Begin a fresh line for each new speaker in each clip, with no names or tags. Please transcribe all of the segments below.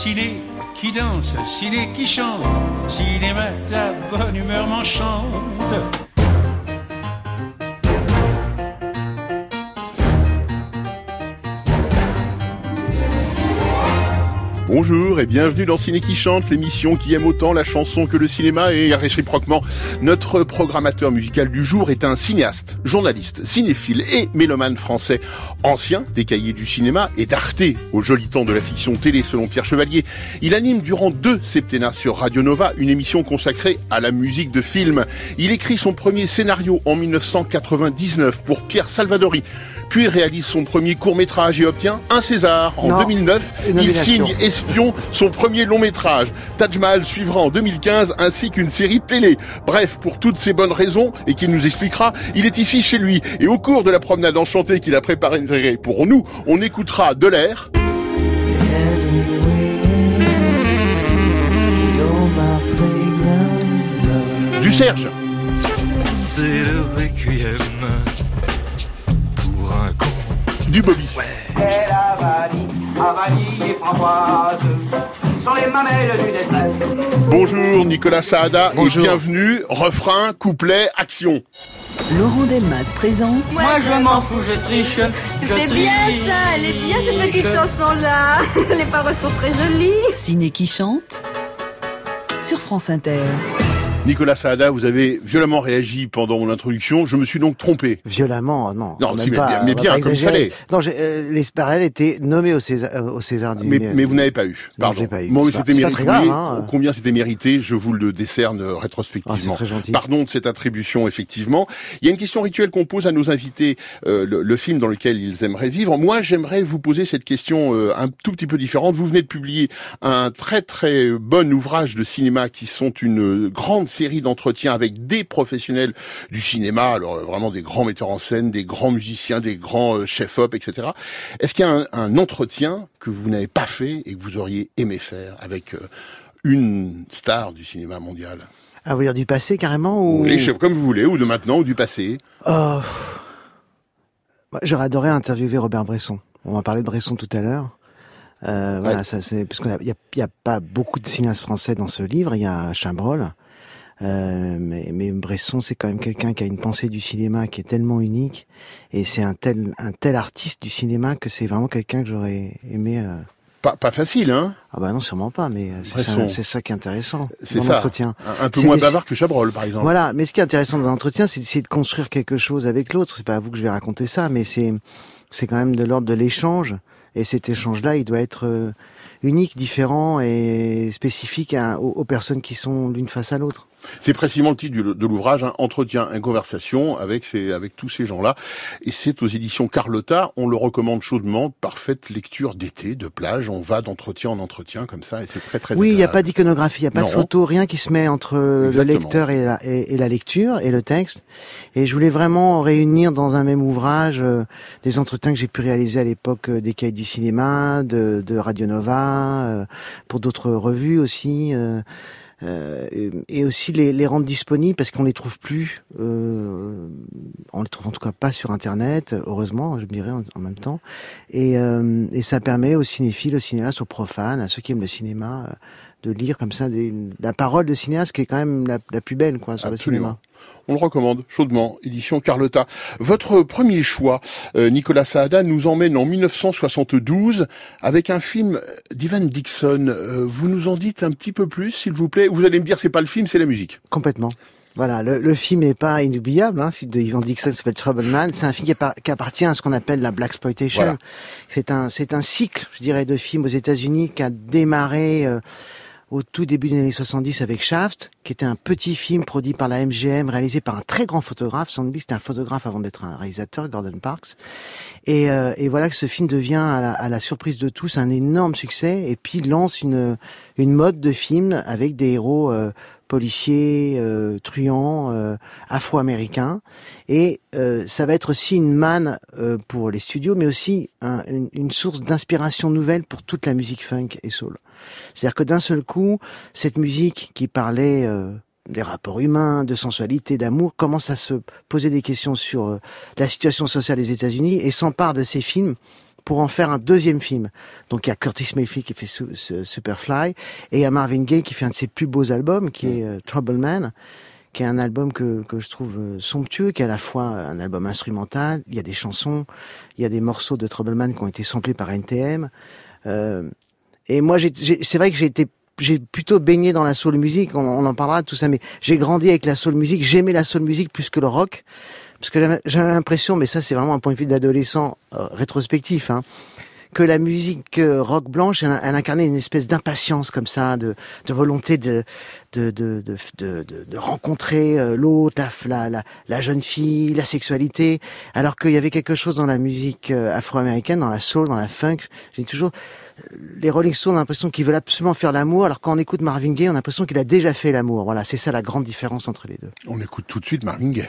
ciné qui danse, ciné qui chante, cinéma ta bonne humeur m'enchante.
Bonjour et bienvenue dans Ciné qui chante, l'émission qui aime autant la chanson que le cinéma et réciproquement. Notre programmateur musical du jour est un cinéaste, journaliste, cinéphile et mélomane français, ancien des cahiers du cinéma et d'Arte au joli temps de la fiction télé selon Pierre Chevalier. Il anime durant deux septennats sur Radio Nova une émission consacrée à la musique de film. Il écrit son premier scénario en 1999 pour Pierre Salvadori puis réalise son premier court métrage et obtient un César en 2009. Il signe Espion, son premier long métrage. Taj Mahal suivra en 2015 ainsi qu'une série télé. Bref, pour toutes ces bonnes raisons et qu'il nous expliquera, il est ici chez lui et au cours de la promenade enchantée qu'il a préparée pour nous, on écoutera de l'air. Du Serge. C'est le requiem du Bobby. Bonjour Nicolas Saada et bienvenue. Refrain, couplet, action.
Laurent Delmas présente.
Moi je m'en fous, je triche.
C'est bien ça, elle est bien cette petite chanson-là. Les paroles sont très jolies.
Ciné qui chante sur France Inter.
Nicolas Saada, vous avez violemment réagi pendant mon introduction. Je me suis donc trompé.
Violemment, non.
Non, mais, bien, mais bien comme il fallait.
Non, euh, les Sparel étaient nommés au César, euh, au César du
mais, mais vous n'avez pas eu. Pardon.
Non, pas eu.
Moi, c'était mérité. Hein. Combien c'était mérité Je vous le décerne rétrospectivement.
Oh, très gentil.
Pardon de cette attribution, effectivement. Il y a une question rituelle qu'on pose à nos invités. Euh, le, le, film dans lequel ils aimeraient vivre. Moi, j'aimerais vous poser cette question euh, un tout petit peu différente. Vous venez de publier un très très bon ouvrage de cinéma qui sont une grande série d'entretiens avec des professionnels du cinéma, alors euh, vraiment des grands metteurs en scène, des grands musiciens, des grands euh, chefs-op, etc. Est-ce qu'il y a un, entretien que vous n'avez pas fait et que vous auriez aimé faire avec euh, une star du cinéma mondial?
Ah, vous dire du passé carrément ou...
Oui, comme vous voulez, ou de maintenant, ou du passé.
Oh. J'aurais adoré interviewer Robert Bresson. On va parler de Bresson tout à l'heure. Euh, Voilà, ça c'est parce qu'il n'y a, a, pas beaucoup de cinéastes français dans ce livre. Il y a Chabrol, euh, mais, mais, Bresson, c'est quand même quelqu'un qui a une pensée du cinéma qui est tellement unique, et c'est un tel, un tel artiste du cinéma que c'est vraiment quelqu'un que j'aurais aimé. Euh...
Pas, pas facile, hein
Ah bah non, sûrement pas, mais c'est ça, ça, qui est intéressant
C'est ça. Un, un peu moins bavard que Chabrol, par exemple.
Voilà, mais ce qui est intéressant dans l'entretien, c'est de construire quelque chose avec l'autre. C'est pas à vous que je vais raconter ça, mais c'est c'est quand même de l'ordre de l'échange. Et cet échange-là, il doit être euh, unique, différent et spécifique à, aux, aux personnes qui sont l'une face à l'autre.
C'est précisément le titre de l'ouvrage, hein, Entretien, une conversation avec, ces, avec tous ces gens-là. Et c'est aux éditions Carlotta, on le recommande chaudement, parfaite lecture d'été, de plage, on va d'entretien en entretien comme ça, et c'est très très
Oui, il n'y a pas d'iconographie, il n'y a pas de photo, rien qui se met entre Exactement. le lecteur et la, et, et la, lecture et le texte. Et je voulais vraiment réunir dans un même ouvrage euh, des entretiens que j'ai pu réaliser à l'époque euh, des cahiers du cinéma, de, de Radio Nova, euh, pour d'autres revues aussi. Euh, et aussi les, les rendre disponibles parce qu'on les trouve plus. Euh, on les trouve en tout cas pas sur Internet, heureusement, je me dirais en, en même temps. Et, euh, et, ça permet aux cinéphiles, aux cinéastes, aux profanes, à ceux qui aiment le cinéma, euh, de lire comme ça des, la parole de cinéaste qui est quand même la, la plus belle quoi sur
Absolument.
le cinéma.
On le recommande chaudement, édition Carlotta. Votre premier choix, euh, Nicolas Saada, nous emmène en 1972 avec un film d'Ivan Dixon. Euh, vous nous en dites un petit peu plus, s'il vous plaît Vous allez me dire, c'est pas le film, c'est la musique.
Complètement. Voilà, le, le film n'est pas inoubliable. Hein, film de Ivan Dixon s'appelle Troubleman. C'est un film qui, qui, appartient à ce qu'on appelle la black exploitation. Voilà. C'est un, c'est un cycle, je dirais, de films aux États-Unis qui a démarré. Euh, au tout début des années 70 avec Shaft, qui était un petit film produit par la MGM, réalisé par un très grand photographe. Sandby, c'était un photographe avant d'être un réalisateur, Gordon Parks. Et, euh, et, voilà que ce film devient, à la, à la, surprise de tous, un énorme succès, et puis lance une, une mode de film avec des héros euh, policiers, euh, truands, euh, afro-américains. Et euh, ça va être aussi une manne euh, pour les studios, mais aussi un, une, une, source d'inspiration nouvelle pour toute la musique funk et soul. C'est-à-dire que d'un seul coup, cette musique qui parlait euh, des rapports humains, de sensualité, d'amour, commence à se poser des questions sur la situation sociale des États-Unis et s'empare de ces films pour en faire un deuxième film. Donc il y a Curtis Mayfield qui fait Superfly et il y a Marvin Gaye qui fait un de ses plus beaux albums qui est euh, Trouble Man qui est un album que, que je trouve euh, somptueux, qui est à la fois un album instrumental, il y a des chansons, il y a des morceaux de Troubleman qui ont été samplés par NTM. Euh, et moi, c'est vrai que j'ai été j'ai plutôt baigné dans la soul music, on, en parlera de tout ça, mais j'ai grandi avec la soul music, j'aimais la soul music plus que le rock, parce que j'avais l'impression, mais ça c'est vraiment un point de vue d'adolescent euh, rétrospectif, hein, que la musique euh, rock blanche, elle, incarnait une espèce d'impatience comme ça, de, volonté de rencontrer l'autre, la, la, la, jeune fille, la sexualité, alors qu'il y avait quelque chose dans la musique euh, afro-américaine, dans la soul, dans la funk. J'ai toujours les Rolling Stones ont l'impression qu'ils veulent absolument faire l'amour, alors quand on écoute Marvin Gaye, on a l'impression qu'il a déjà fait l'amour. Voilà, c'est ça la grande différence entre les deux.
On écoute tout de suite Marvin Gaye.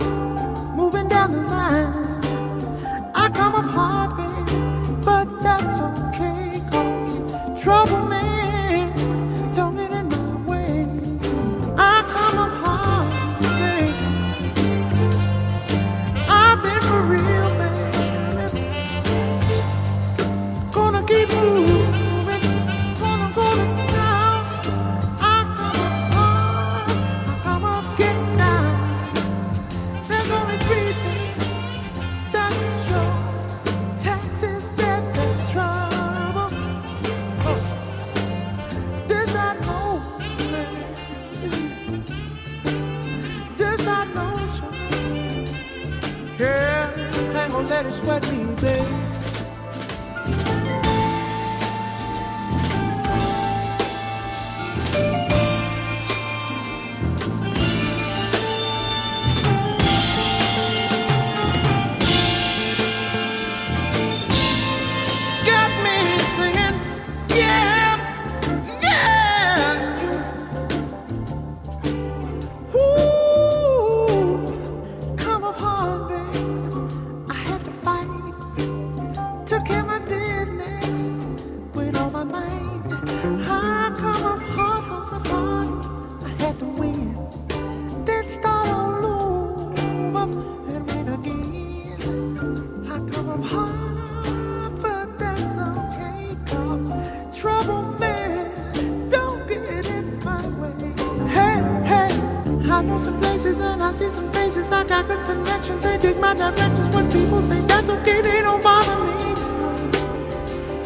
know some places and I see some faces. I
got good connections and dig my directions. When people say that's okay, they don't bother me.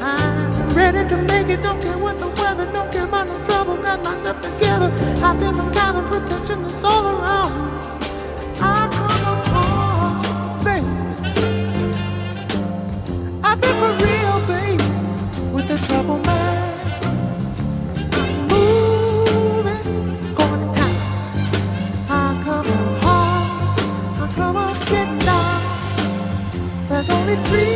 I'm ready to make it. Don't care what the weather. Don't care about no trouble.
Got myself together. I feel the kind of protection that's all around me. Pour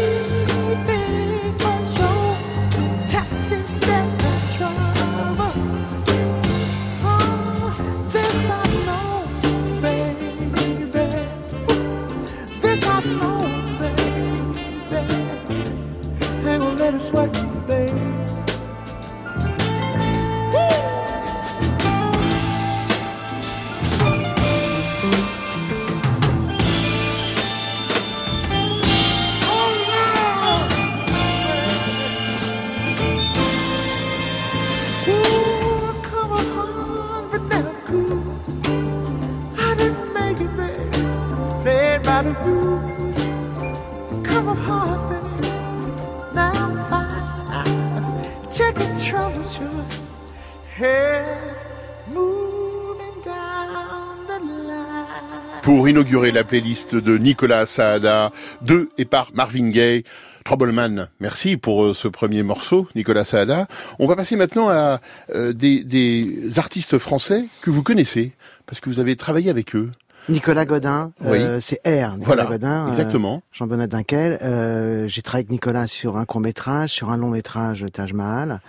inaugurer la playlist de Nicolas Saada, de et par Marvin Gaye, Troubleman, merci pour euh, ce premier morceau, Nicolas Saada. On va passer maintenant à euh, des, des artistes français que vous connaissez
Parce que vous avez travaillé avec eux.
Nicolas Godin,
Oui.
euh, c'est R. Nicolas
Voilà,
Godin. euh,
exactement.
Jean-Bernard Dunkel. Euh, j'ai travaillé avec Nicolas sur un court métrage, sur un long métrage Taj Mahal.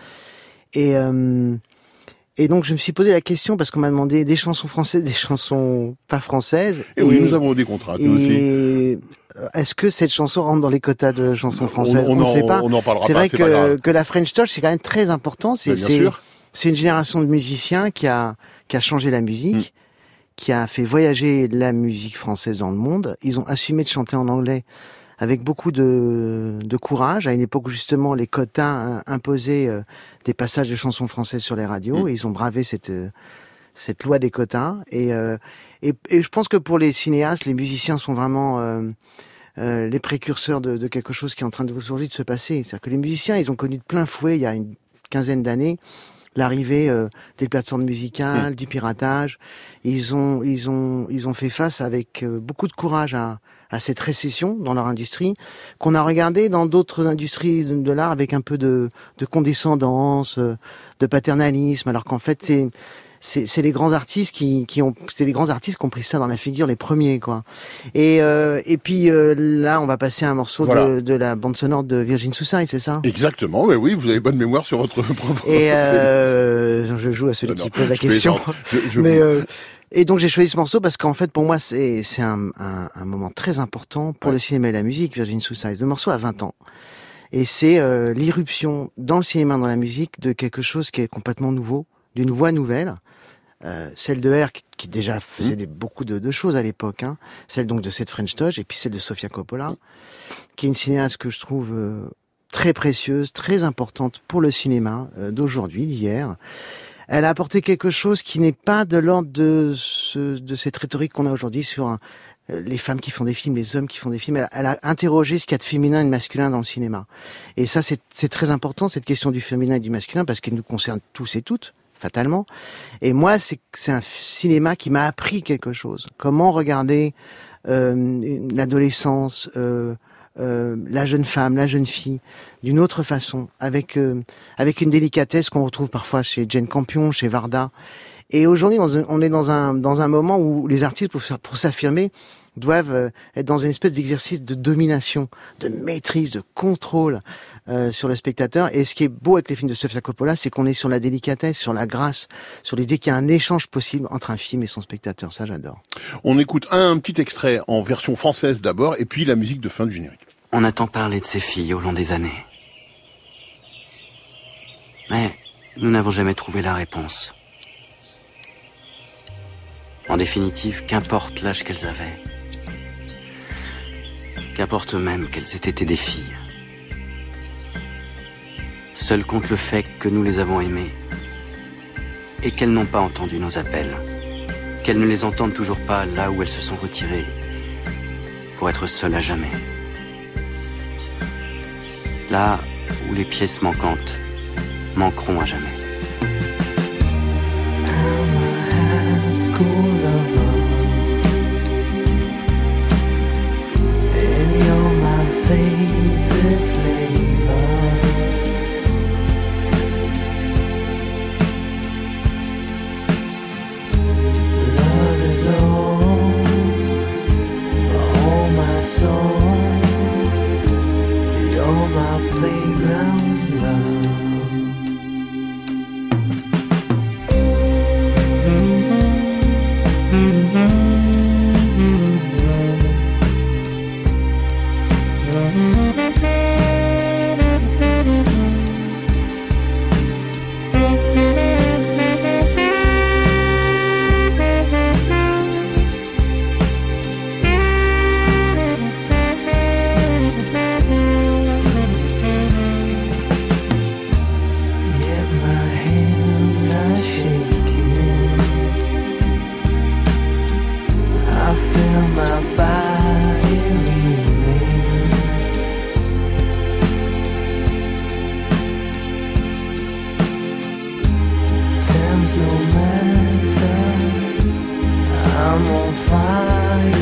Et, et donc je me suis posé la question parce qu'on m'a demandé des chansons françaises, des chansons pas françaises.
Et, oui, nous avons des contrats, nous.
Et euh, est-ce que cette chanson rentre dans les quotas de chansons françaises?
on,
ne sait pas.
on en parlera
C'est
pas,
vrai
c'est pas grave.
que, que la French Touch, c'est quand même très important. C'est
Bah, bien
c'est-
sûr.
c'est une génération de musiciens qui a, qui a changé la musique,
Mm.
qui a fait voyager la musique française dans le monde. Ils ont assumé de chanter en anglais avec beaucoup de, de courage, à une époque où justement les quotas imposaient euh, des passages de chansons françaises sur les radios,
Mm.
et ils ont bravé cette, euh, cette loi des quotas. Et, euh, et, et je pense que pour les cinéastes, les musiciens sont vraiment euh, les précurseurs de, de quelque chose qui est en train de aujourd'hui de se passer. C'est-à-dire que les musiciens, ils ont connu de plein fouet il y a une quinzaine d'années l'arrivée euh, des plateformes musicales, du piratage. Ils ont, ils ont, ils ont fait face avec euh, beaucoup de courage à, à cette récession dans leur industrie, qu'on a regardé dans d'autres industries de, de l'art avec un peu de, de condescendance, euh, de paternalisme, alors qu'en fait c'est c'est les grands artistes qui, qui ont c'est les grands artistes qui ont pris ça dans la figure les premiers quoi et euh, et puis euh, là on va passer à un morceau
Voilà.
de, de la bande sonore de Virgin Suicide c'est ça?
Exactement, mais oui, vous avez bonne mémoire sur votre propre.
et euh, je joue à celui
Non,
qui pose la
je
question.
Je- je
mais
vous-
euh, et donc j'ai choisi ce morceau parce qu'en fait pour moi c'est c'est un, un, un moment très important pour
Ouais.
le cinéma et la musique Virgin Suicide le morceau a 20 ans. Et c'est euh, l'irruption dans le cinéma dans la musique de quelque chose qui est complètement nouveau d'une voix nouvelle. Euh, celle de R qui, qui déjà faisait des- beaucoup de, de choses à l'époque hein. celle donc de cette French Touch et puis celle de Sofia Coppola qui est une cinéaste que je trouve euh, très précieuse très importante pour le cinéma euh, d'aujourd'hui d'hier elle a apporté quelque chose qui n'est pas de l'ordre de, ce, de cette rhétorique qu'on a aujourd'hui sur euh, les femmes qui font des films, les hommes qui font des films. Elle, a interrogé ce qu'il y a de féminin et de masculin dans le cinéma. Et ça, c'est c'est très important, cette question du féminin et du masculin, parce qu'elle nous concerne tous et toutes, fatalement. Et moi, c'est c'est un cinéma qui m'a appris quelque chose. Comment regarder euh, l'adolescence, euh, euh, la jeune femme, la jeune fille, d'une autre façon, avec euh, avec une délicatesse qu'on retrouve parfois chez Jane Campion, chez Varda. Et aujourd'hui, on est dans un dans un moment où les artistes, pour, pour s'affirmer, doivent euh, être dans une espèce d'exercice de domination, de maîtrise, de contrôle euh, sur le spectateur. Et ce qui est beau avec les films de Sofia Coppola, c'est qu'on est sur la délicatesse, sur la grâce, sur l'idée qu'il y a un échange possible entre un film et son spectateur. Ça, j'adore.
On écoute un petit extrait en version française d'abord, et puis la musique de fin du générique.
On a tant parlé de ces filles au long des années. Mais nous n'avons jamais trouvé la réponse. En définitive, qu'importe l'âge qu'elles avaient. Qu'importe même qu'elles aient été des filles. Seul compte le fait que nous les avons aimées et qu'elles n'ont pas entendu nos appels. Qu'elles ne les entendent toujours pas là où elles se sont retirées pour être seules à jamais. Là où les pièces manquantes manqueront à jamais. times no matter. I'm on fire.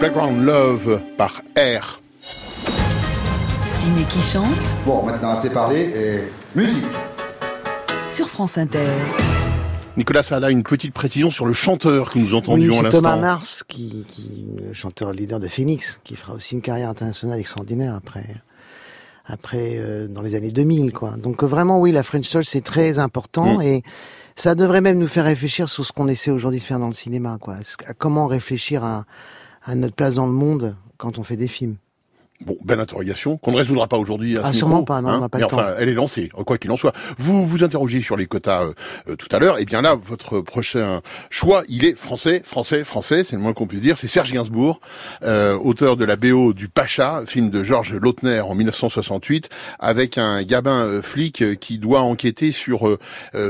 Background Love par R.
Ciné qui chante.
Bon, maintenant assez parlé et musique.
Sur France Inter.
Nicolas a une petite précision sur le chanteur que nous entendions
oui,
à l'instant.
Thomas Mars, qui, qui, le chanteur leader de Phoenix, qui fera aussi une carrière internationale extraordinaire après, après euh, dans les années 2000, quoi. Donc vraiment, oui, la French Touch c'est très important mm. et ça devrait même nous faire réfléchir sur ce qu'on essaie aujourd'hui de faire dans le cinéma, quoi. À comment réfléchir à, à notre place dans le monde quand on fait des films.
Bon, belle interrogation, qu'on ne résoudra pas aujourd'hui à
ah,
ce
sûrement pas, non,
hein
on n'a pas
Mais
le
enfin,
temps.
elle est lancée, quoi qu'il en soit. Vous vous interrogez sur les quotas euh, euh, tout à l'heure, et bien là, votre prochain choix, il est français, français, français, c'est le moins qu'on puisse dire, c'est Serge Gainsbourg, euh, auteur de la BO du Pacha, film de Georges Lautner en 1968, avec un gabin euh, flic euh, qui doit enquêter sur euh,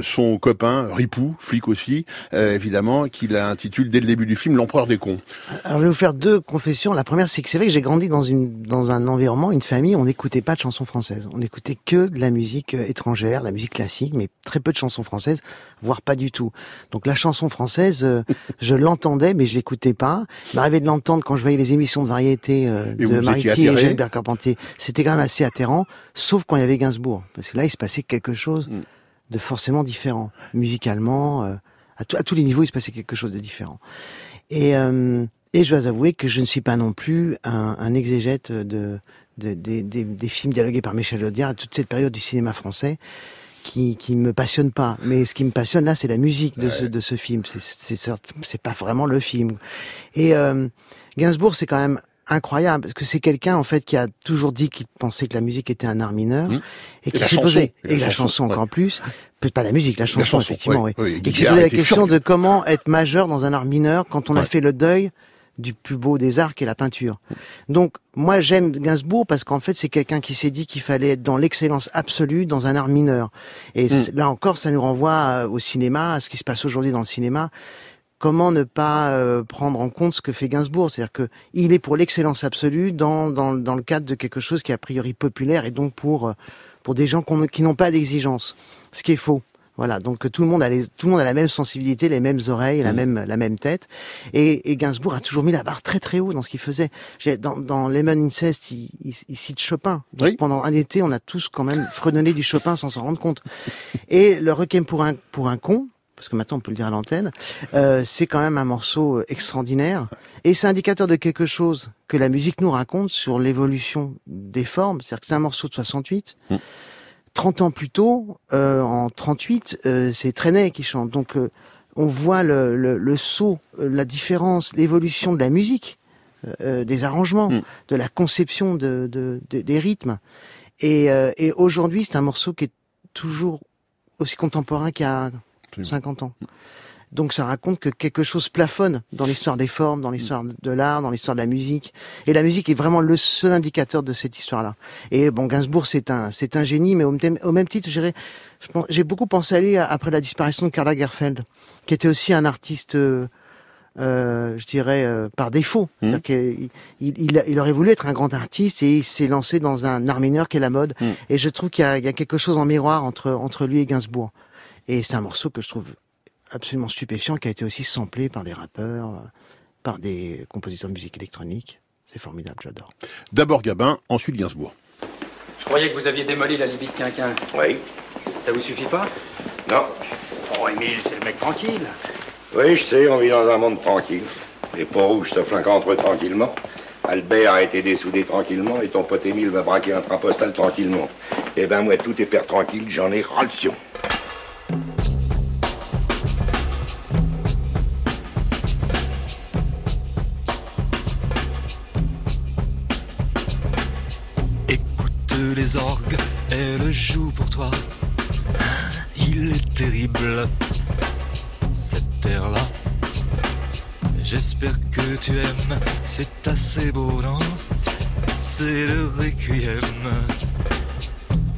son copain, Ripou, flic aussi, évidemment, qu'il intitule dès le début du film L'empereur des cons.
Alors je vais vous faire deux confessions. La première, c'est que c'est vrai que j'ai grandi dans une dans un environnement une famille, on n'écoutait pas de chansons françaises. On n'écoutait que de la musique euh, étrangère, la musique classique, mais très peu de chansons françaises, voire pas du tout. Donc la chanson française, euh, je l'entendais, mais je l'écoutais pas. Il m'arrivait de l'entendre quand je voyais les émissions de variété euh, de Mariti et Gilbert Carpentier. C'était quand même assez atterrant, sauf quand il y avait Gainsbourg. Parce que là, il se passait quelque chose
Mm.
de forcément différent. Musicalement, euh, à, à, tous les niveaux, il se passait quelque chose de différent. Et... Euh, et je dois avouer que je ne suis pas non plus un, un exégète de, de, de, de, des films dialogués par Michel Audiard et toute cette période du cinéma français qui qui me passionne pas. Mais ce qui me passionne là, c'est la musique de, ouais. ce, de ce film. C'est c'est pas vraiment le film. Et euh, Gainsbourg, c'est quand même incroyable parce que c'est quelqu'un en fait qui a toujours dit qu'il pensait que la musique était un art mineur
mmh.
et qui s'est posé et, la, la chanson, chanson ouais. encore plus pas la musique la chanson,
la chanson
effectivement
oui,
et qui s'est posé la question de comment être majeur dans un art mineur quand on a fait le deuil du plus beau des arts qui est la peinture. Donc moi j'aime Gainsbourg parce qu'en fait c'est quelqu'un qui s'est dit qu'il fallait être dans l'excellence absolue dans un art mineur. Et mmh. là encore ça nous renvoie au cinéma, à ce qui se passe aujourd'hui dans le cinéma. Comment ne pas euh, prendre en compte ce que fait Gainsbourg? C'est-à-dire que il est pour l'excellence absolue dans, dans, dans le cadre de quelque chose qui est a priori populaire et donc pour pour des gens qui n'ont pas d'exigence. Ce qui est faux. Voilà, donc tout le monde a les, tout le monde a la même sensibilité, les mêmes oreilles, mmh. la même la même tête. Et, et, Gainsbourg a toujours mis la barre très très haut dans ce qu'il faisait. Dans, dans Lemon Incest, il, il, il cite Chopin. Donc
oui.
pendant un été, on a tous quand même fredonné du Chopin sans s'en rendre compte. Et le Requiem pour un pour un con, parce que maintenant on peut le dire à l'antenne, euh, c'est quand même un morceau extraordinaire. Et c'est indicateur de quelque chose que la musique nous raconte sur l'évolution des formes. C'est-à-dire que c'est un morceau de 68. Mmh. 30 ans plus tôt, euh, en 38, euh, c'est Trenet qui chante. Donc euh, on voit le, le, le saut, la différence, l'évolution de la musique, des arrangements, mm. de la conception de, de, de des rythmes. Et, et aujourd'hui, c'est un morceau qui est toujours aussi contemporain qu'il y a 50 ans. Donc ça raconte que quelque chose plafonne dans l'histoire des formes, dans l'histoire de l'art, dans l'histoire de la musique. Et la musique est vraiment le seul indicateur de cette histoire-là. Et bon, Gainsbourg, c'est un, c'est un génie, mais au même, au même titre, j'ai beaucoup pensé à lui après la disparition de Karl Lagerfeld, qui était aussi un artiste, euh, euh, je dirais, euh, par défaut.
Mmh.
C'est-à-dire qu'il il, il, il, aurait voulu être un grand artiste et il s'est lancé dans un art mineur qui est la mode. Mmh. Et je trouve qu'il y, y, a quelque chose en miroir entre, entre lui et Gainsbourg. Et c'est un morceau que je trouve absolument stupéfiant qui a été aussi samplé par des rappeurs, par des compositeurs de musique électronique. C'est formidable, j'adore.
D'abord Gabin, ensuite Gainsbourg.
Je croyais que vous aviez démoli la Libye de Quinquin.
Oui.
Ça vous suffit pas?
Non.
Oh, Émile, c'est le mec tranquille.
Oui, je sais, on vit dans un monde tranquille. Les peaux rouges se flinquent entre eux tranquillement. Albert a été dessoudé tranquillement et ton pote Émile va braquer un train postal tranquillement. Eh ben moi, tout est père tranquille, j'en ai ras le fion.
Les orgues, elle joue pour toi. Il est terrible, cette terre-là. J'espère que tu aimes, c'est assez beau, non? C'est le requiem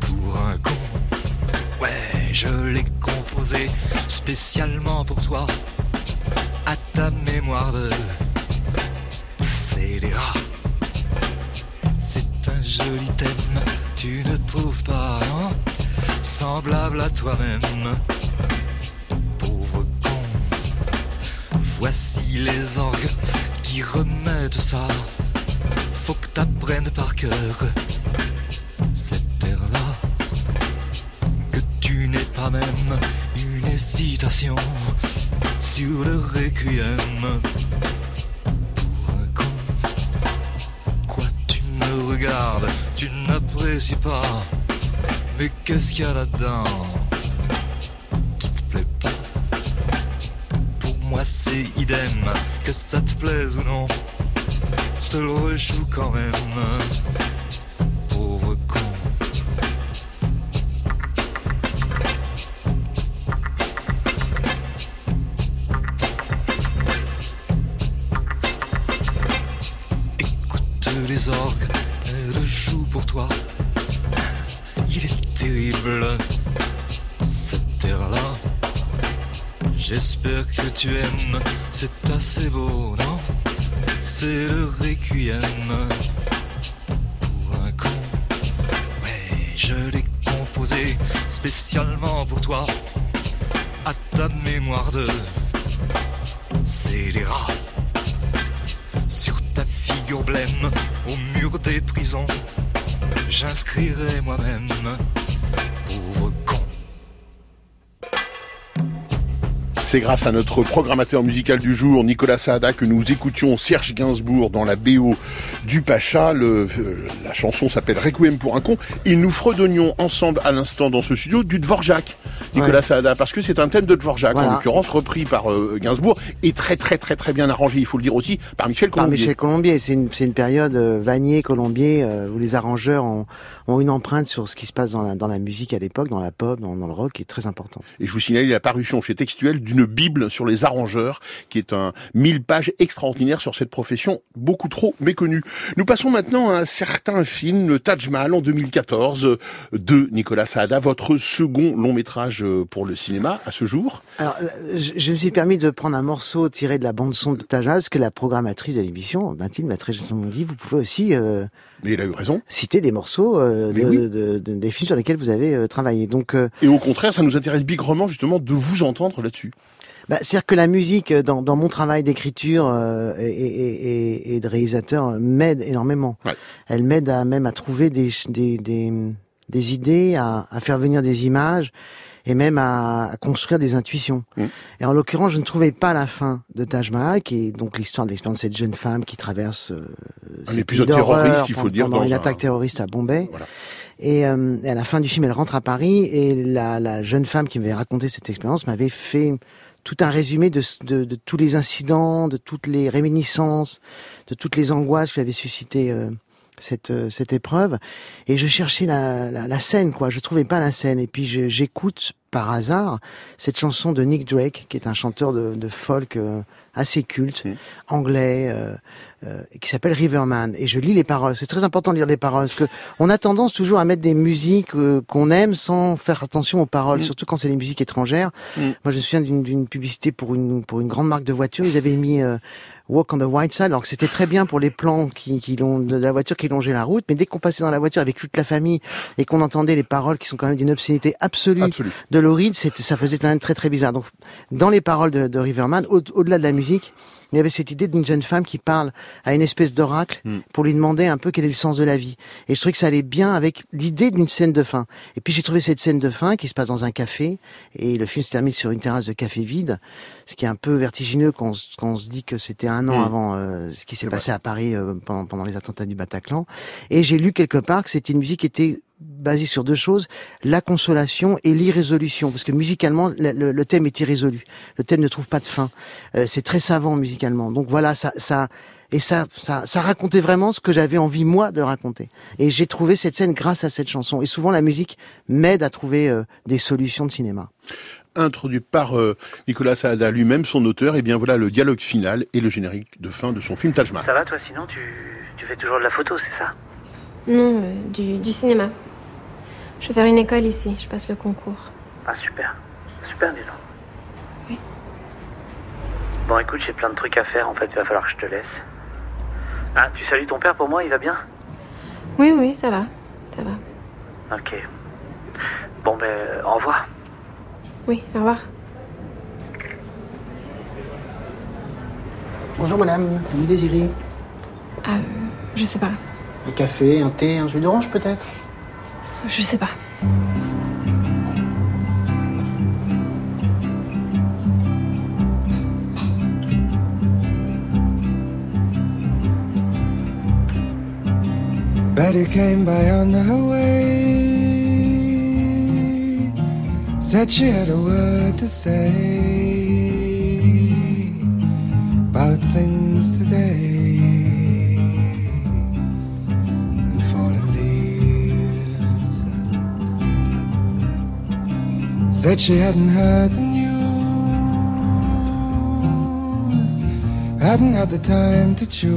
pour un con. Ouais, je l'ai composé spécialement pour toi, à ta mémoire de scélérat. C'est un joli thème tu ne trouves pas hein, semblable à toi-même. Pauvre con, voici les orgues qui remettent ça. Faut que t'apprennes par cœur cette terre-là. Que tu n'es pas même une hésitation sur le requiem. Pour un con, quoi tu me regardes, tu n'apprécies pas. Mais qu'est-ce qu'il y a là-dedans qui te plaît pas? Pour moi c'est idem, que ça te plaise ou non, je te le rejoue quand même. C'est assez beau, C'est
grâce à notre programmateur musical du jour, Nicolas Saada, que nous écoutions Serge Gainsbourg dans la BO du Pacha. Le, euh, la chanson s'appelle Requiem pour un con. Et nous fredonnions ensemble à l'instant dans ce studio du Dvorak, Nicolas
Ouais.
Saada, parce que c'est un thème de Dvorak, en l'occurrence repris par euh, Gainsbourg, et très très très très bien arrangé, il faut le dire aussi, par Michel
Par
Colombier.
Michel Colombier, c'est une, une période euh, Vanier, Colombier, où les arrangeurs ont, ont une empreinte sur ce qui se passe dans la, dans la musique à l'époque, dans la pop, dans, dans le rock, qui est très importante.
Et je vous signale la parution chez Textuel d'une Bible sur les arrangeurs, qui est un mille pages extraordinaire sur cette profession beaucoup trop méconnue. Nous passons maintenant à un certain film, le Taj Mahal en 2014, euh, de Nicolas Saada, votre second long métrage euh, pour le cinéma à ce jour.
Alors, euh, je, me suis permis de prendre un morceau tiré de la bande son de Taj Mahal, parce que la programmatrice de l'émission, Mathilde, m'a dit, vous pouvez aussi euh,
Mais il a eu raison.
citer des morceaux euh,
Mais
de,
oui.
de- de- des films sur lesquels vous avez euh, travaillé. Donc, euh,
Et au contraire, ça nous intéresse bigrement justement de vous entendre là-dessus.
Bah, C'est-à-dire que la musique, euh, dans, dans mon travail d'écriture euh, et, et, et, de réalisateur, euh, m'aide énormément.
Ouais.
Elle m'aide à même à trouver des, des, des, des idées, à, à faire venir des images et même à, à construire des intuitions.
Mm.
Et en l'occurrence, je ne trouvais pas la fin de Taj Mahal, qui est donc l'histoire de l'expérience de cette jeune femme qui traverse euh,
Un épisode terroriste, il faut dire,
pendant
dans
une
un-
attaque terroriste à Bombay.
Voilà.
Et, euh, et à la fin du film, elle rentre à Paris et la, la jeune femme qui m'avait raconté cette expérience m'avait fait tout un résumé de, de, de tous les incidents, de toutes les réminiscences, de toutes les angoisses que avait suscité euh, cette, euh, cette épreuve. Et je cherchais la, la, la scène, quoi. Je trouvais pas la scène. Et puis j'écoute par hasard cette chanson de Nick Drake, qui est un chanteur de, de folk euh, assez culte,
Mm.
anglais, euh, euh, qui s'appelle Riverman. Et je lis les paroles. C'est très important de lire les paroles, parce que on a tendance toujours à mettre des musiques euh, qu'on aime sans faire attention aux paroles,
Mm.
surtout quand c'est des musiques étrangères.
Mm.
Moi, je me souviens d'une- d'une publicité pour une pour une grande marque de voitures. Ils avaient mis euh, Walk on the White Side, alors que c'était très bien pour les plans qui, qui l'ont de la voiture qui longeait la route. Mais dès qu'on passait dans la voiture avec toute la famille et qu'on entendait les paroles qui sont quand même d'une obscénité absolue
Absolu.
de c'était ça faisait quand même très très bizarre. Donc, dans les paroles de, de Riverman, au- au-delà de la musique, il y avait cette idée d'une jeune femme qui parle à une espèce d'oracle
Mm.
pour lui demander un peu quel est le sens de la vie. Et je trouvais que ça allait bien avec l'idée d'une scène de fin. Et puis j'ai trouvé cette scène de fin qui se passe dans un café et le film se termine sur une terrasse de café vide, ce qui est un peu vertigineux quand on, se- quand on se dit que c'était un an
Mm.
avant euh, ce qui s'est passé à Paris euh, pendant, pendant les attentats du Bataclan. Et j'ai lu quelque part que c'était une musique qui était basée sur deux choses, la consolation et l'irrésolution, parce que musicalement, le, le- le thème est irrésolu. Le thème ne trouve pas de fin. Euh, c'est très savant musicalement. Donc voilà, ça, ça et ça, ça, ça racontait vraiment ce que j'avais envie moi de raconter. Et j'ai trouvé cette scène grâce à cette chanson. Et souvent, la musique m'aide à trouver euh, des solutions de cinéma.
Introduit par euh, Nicolas Saada lui-même, son auteur, et bien voilà le dialogue final et le générique de fin de son film Taj Mahal.
Ça va toi sinon tu, tu fais toujours de la photo, c'est ça?
Non, euh, du, du cinéma. Je vais faire une école ici, je passe le concours.
Ah super, super dis donc.
Oui.
Bon écoute, j'ai plein de trucs à faire en fait, il va falloir que je te laisse. Ah, tu salues ton père pour moi, il va bien?
Oui, oui, ça va. Ça va.
Ok. Bon ben, au revoir.
Oui, au revoir.
Bonjour madame, vous me désirez?
Euh, je sais pas.
Un café, un thé, un jus d'orange peut-être?
Je sais pas.
Betty came by on her way. Said she had a word to say about things today. Said she hadn't heard the news. Hadn't had the time to choose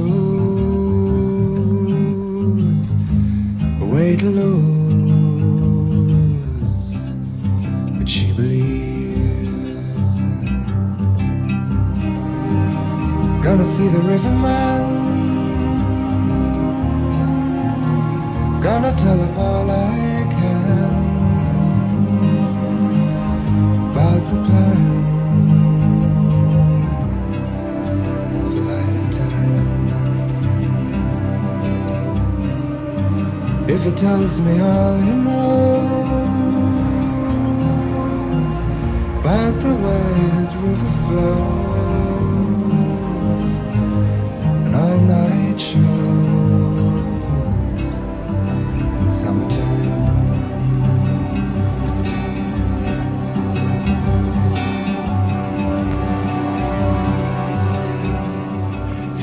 a way to lose, but she believes. Gonna see the riverman. Gonna tell him all I If it tells me all he knows about the way his river flows and all night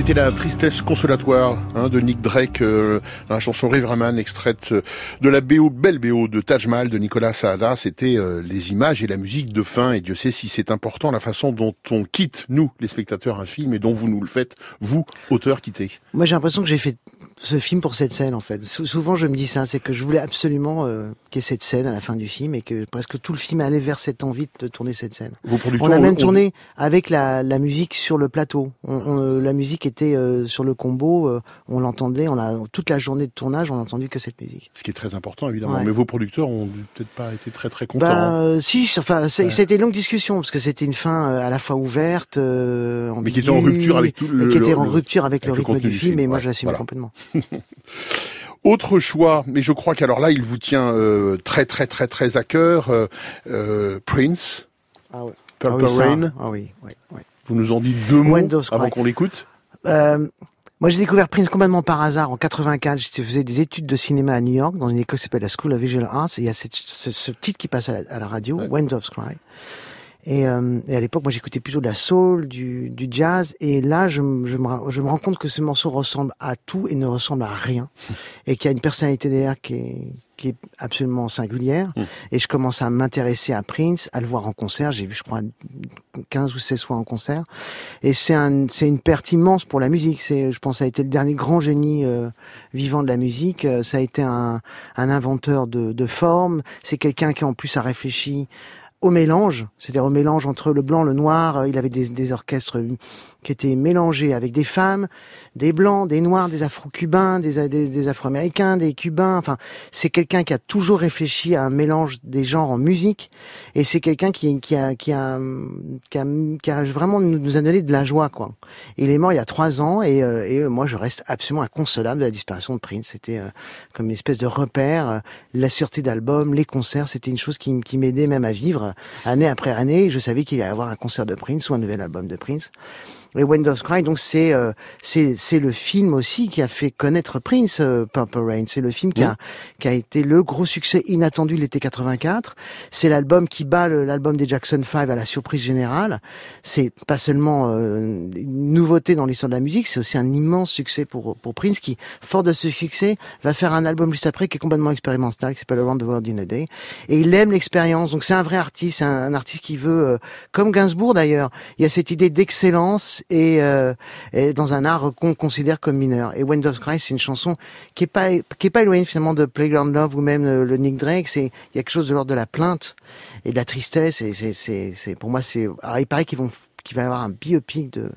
C'était la tristesse consolatoire hein, de Nick Drake, euh, la chanson Riverman, extraite euh, de la BO, belle BO de Taj Mahal de Nicolas Saada. C'était euh, les images et la musique de fin. Et Dieu sait si c'est important la façon dont on quitte, nous, les spectateurs, un film et dont vous nous le faites, vous, auteurs quittés.
Moi, j'ai l'impression que j'ai fait ce film pour cette scène, en fait. Sou- souvent, je me dis ça, c'est que je voulais absolument euh, qu'il y ait cette scène à la fin du film et que presque tout le film allait vers cette envie de tourner cette scène.
Vos producteurs
On a même tourné avec la, la musique sur le plateau. On- on- euh, la musique était euh, sur le combo, euh, on l'entendait, on a toute la journée de tournage, on n'a entendu que cette musique.
Ce qui est très important, évidemment.
Ouais.
Mais vos producteurs ont peut-être pas été très très contents.
Bah
hein.
euh, si, enfin,
Ouais.
été une longue discussion parce que c'était une fin euh, à la fois ouverte, euh,
Mais qui était en
ambiguë,
rupture avec tout le-
et qui était en rupture avec, le
avec le
rythme du film,
film,
et moi je l'assume
voilà.
complètement.
Autre choix, mais je crois qu'alors là, il vous tient euh, très très très très à cœur, euh, euh, Prince,
Ah ouais.
Purple
ah oui,
Rain.
Ah oui, oui, oui.
Vous nous en dites deux mots
Windows
avant qu'on l'écoute
Euh, moi, j'ai découvert Prince complètement par hasard en 84. Je faisais des études de cinéma à New York dans une école qui s'appelle la School of Visual Arts. Et il y a cette- ce, ce titre qui passe à la, à la radio, Wind of Cry. Et, euh, et à l'époque, moi, j'écoutais plutôt de la soul, du, du jazz. Et là, je, me- je, me, je me rends compte que ce morceau ressemble à tout et ne ressemble à rien. et qu'il y a une personnalité derrière qui est, qui est absolument singulière. Et je commence à m'intéresser à Prince, à le voir en concert. J'ai vu, je crois, 15 ou 16 fois en concert. Et c'est un, c'est une perte immense pour la musique. C'est, je pense, ça a été le dernier grand génie euh, vivant de la musique. Euh, Ça a été un, un inventeur de, de formes. C'est quelqu'un qui en plus a réfléchi au mélange, c'est-à-dire au mélange entre le blanc, le noir. Euh, Il avait des, orchestres qui étaient mélangés avec des femmes, des blancs, des noirs, des afro-cubains, des, afro-américains, des cubains. Enfin, c'est quelqu'un qui a toujours réfléchi à un mélange des genres en musique, et c'est quelqu'un qui, qui, a, qui, a, qui, a, qui a vraiment nous, a donné de la joie, quoi. Il est mort il y a trois ans, et, euh, et moi je reste absolument inconsolable de la disparition de Prince. C'était euh, comme une espèce de repère, euh, la sûreté d'album, les concerts, c'était une chose qui, m'aidait même à vivre année après année. Je savais qu'il allait y avoir un concert de Prince ou un nouvel album de Prince. Et Windows Cry, donc c'est euh, c'est c'est le film aussi qui a fait connaître Prince, euh, Purple Rain. C'est le film qui a qui a été le gros succès inattendu de l'été 84. C'est l'album qui bat l'album des Jackson 5 à la surprise générale. C'est pas seulement euh, une nouveauté dans l'histoire de la musique, c'est aussi un immense succès pour pour Prince qui, fort de ce succès, va faire un album juste après qui est complètement expérimental, qui s'appelle Around the World in a Day. Et il aime l'expérience. Donc c'est un vrai artiste, un, un artiste qui veut, euh, comme Gainsbourg d'ailleurs, il y a cette idée d'excellence et, euh, et dans un art qu'on considère comme mineur. Et When Doves Cry, c'est une chanson qui est pas qui est pas éloignée finalement de Playground Love ou même euh, le Nick Drake. C'est il y a quelque chose de l'ordre de la plainte et de la tristesse. Et c'est c'est c'est pour moi c'est. Il paraît qu'ils vont qu'il va y avoir un biopic de